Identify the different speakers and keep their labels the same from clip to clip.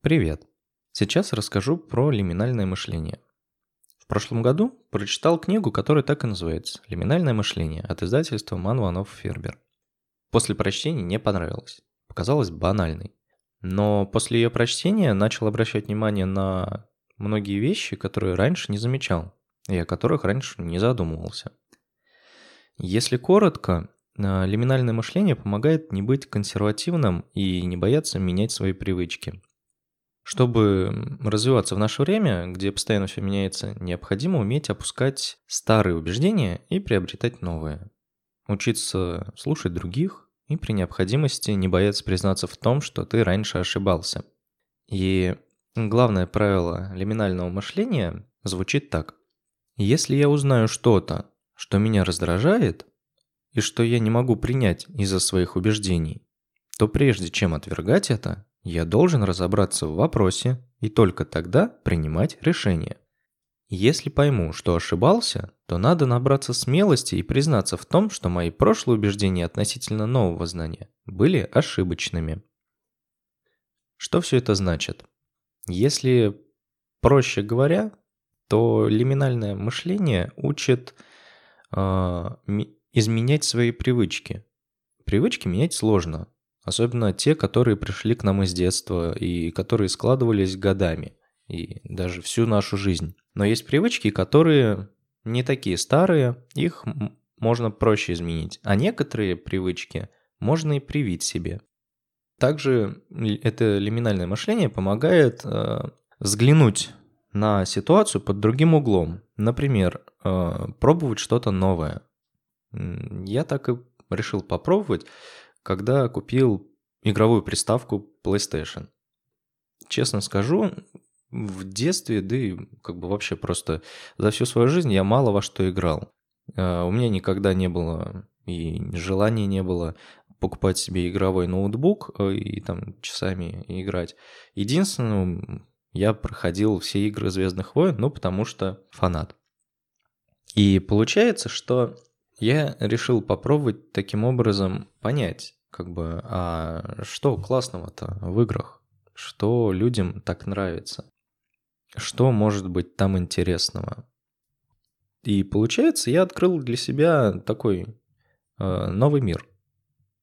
Speaker 1: Привет! Сейчас расскажу про лиминальное мышление. В прошлом году прочитал книгу, которая так и называется «Лиминальное мышление» от издательства Манванов Фербер. После прочтения не понравилось, показалось банальной. Но после ее прочтения начал обращать внимание на многие вещи, которые раньше не замечал и о которых раньше не задумывался. Если коротко, э, лиминальное мышление помогает не быть консервативным и не бояться менять свои привычки – чтобы развиваться в наше время, где постоянно все меняется, необходимо уметь опускать старые убеждения и приобретать новые. Учиться слушать других и при необходимости не бояться признаться в том, что ты раньше ошибался. И главное правило лиминального мышления звучит так. Если я узнаю что-то, что меня раздражает, и что я не могу принять из-за своих убеждений, то прежде чем отвергать это, я должен разобраться в вопросе и только тогда принимать решение. Если пойму, что ошибался, то надо набраться смелости и признаться в том, что мои прошлые убеждения относительно нового знания были ошибочными. Что все это значит? Если проще говоря, то лиминальное мышление учит э, изменять свои привычки. Привычки менять сложно, Особенно те, которые пришли к нам из детства и которые складывались годами и даже всю нашу жизнь. Но есть привычки, которые не такие старые, их можно проще изменить. А некоторые привычки можно и привить себе. Также это лиминальное мышление помогает э, взглянуть на ситуацию под другим углом. Например, э, пробовать что-то новое. Я так и решил попробовать когда купил игровую приставку PlayStation. Честно скажу, в детстве, да и как бы вообще просто за всю свою жизнь я мало во что играл. А, у меня никогда не было и желания не было покупать себе игровой ноутбук э, и там часами играть. Единственное, я проходил все игры Звездных войн, ну потому что фанат. И получается, что я решил попробовать таким образом понять, как бы, а что классного-то в играх? Что людям так нравится? Что может быть там интересного? И получается, я открыл для себя такой э, новый мир,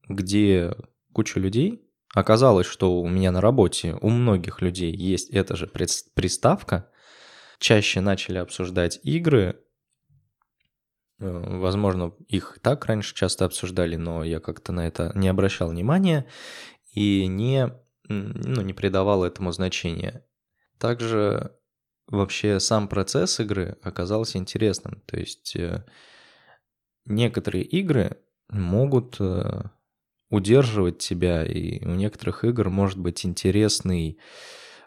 Speaker 1: где куча людей. Оказалось, что у меня на работе у многих людей есть эта же приставка. Чаще начали обсуждать игры, возможно, их так раньше часто обсуждали, но я как-то на это не обращал внимания и не, ну, не придавал этому значения. Также вообще сам процесс игры оказался интересным. То есть э, некоторые игры могут э, удерживать тебя, и у некоторых игр может быть интересный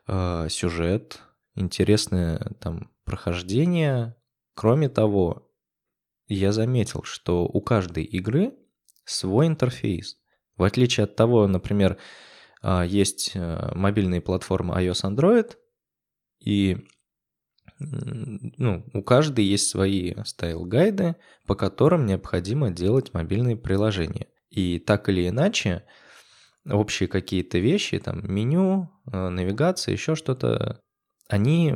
Speaker 1: э, сюжет, интересное там прохождение. Кроме того, я заметил, что у каждой игры свой интерфейс. В отличие от того, например, а, есть э, мобильные платформы iOS Android, и ну, у каждой есть свои style guide ы, по которым необходимо делать мобильные приложения. И так или иначе, общие какие-то вещи, там меню, э, навигация, еще что-то, они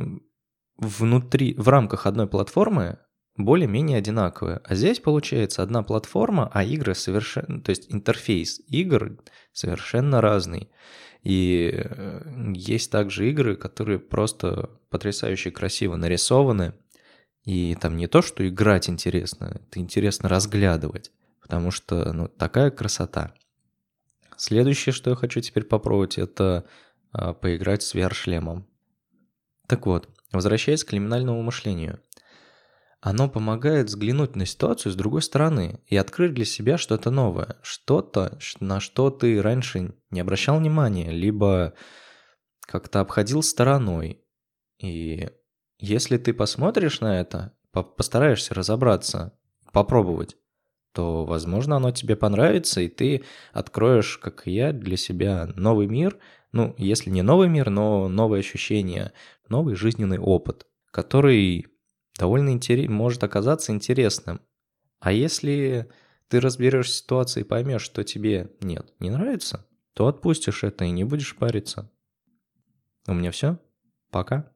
Speaker 1: внутри, в рамках одной платформы более-менее одинаковые. А здесь получается одна платформа, а игры совершенно, то есть интерфейс игр совершенно разный. И э, есть также игры, которые просто потрясающе красиво нарисованы. И там не то, что играть интересно, это интересно разглядывать, потому что ну, такая красота. Следующее, что я хочу теперь попробовать, это а, поиграть с VR-шлемом. Так вот, возвращаясь к криминальному мышлению – оно помогает взглянуть на ситуацию с другой стороны и открыть для себя что-то новое, что-то, на что ты раньше не обращал внимания, либо как-то обходил стороной. И если ты посмотришь на это, постараешься разобраться, попробовать, то, возможно, оно тебе понравится, и ты откроешь, как и я, для себя новый мир, ну, если не новый мир, но новые ощущения, новый жизненный опыт, который довольно интерес, может оказаться интересным. А если ты разберешь ситуацию и поймешь, что тебе нет, не нравится, то отпустишь это и не будешь париться. У меня все. Пока.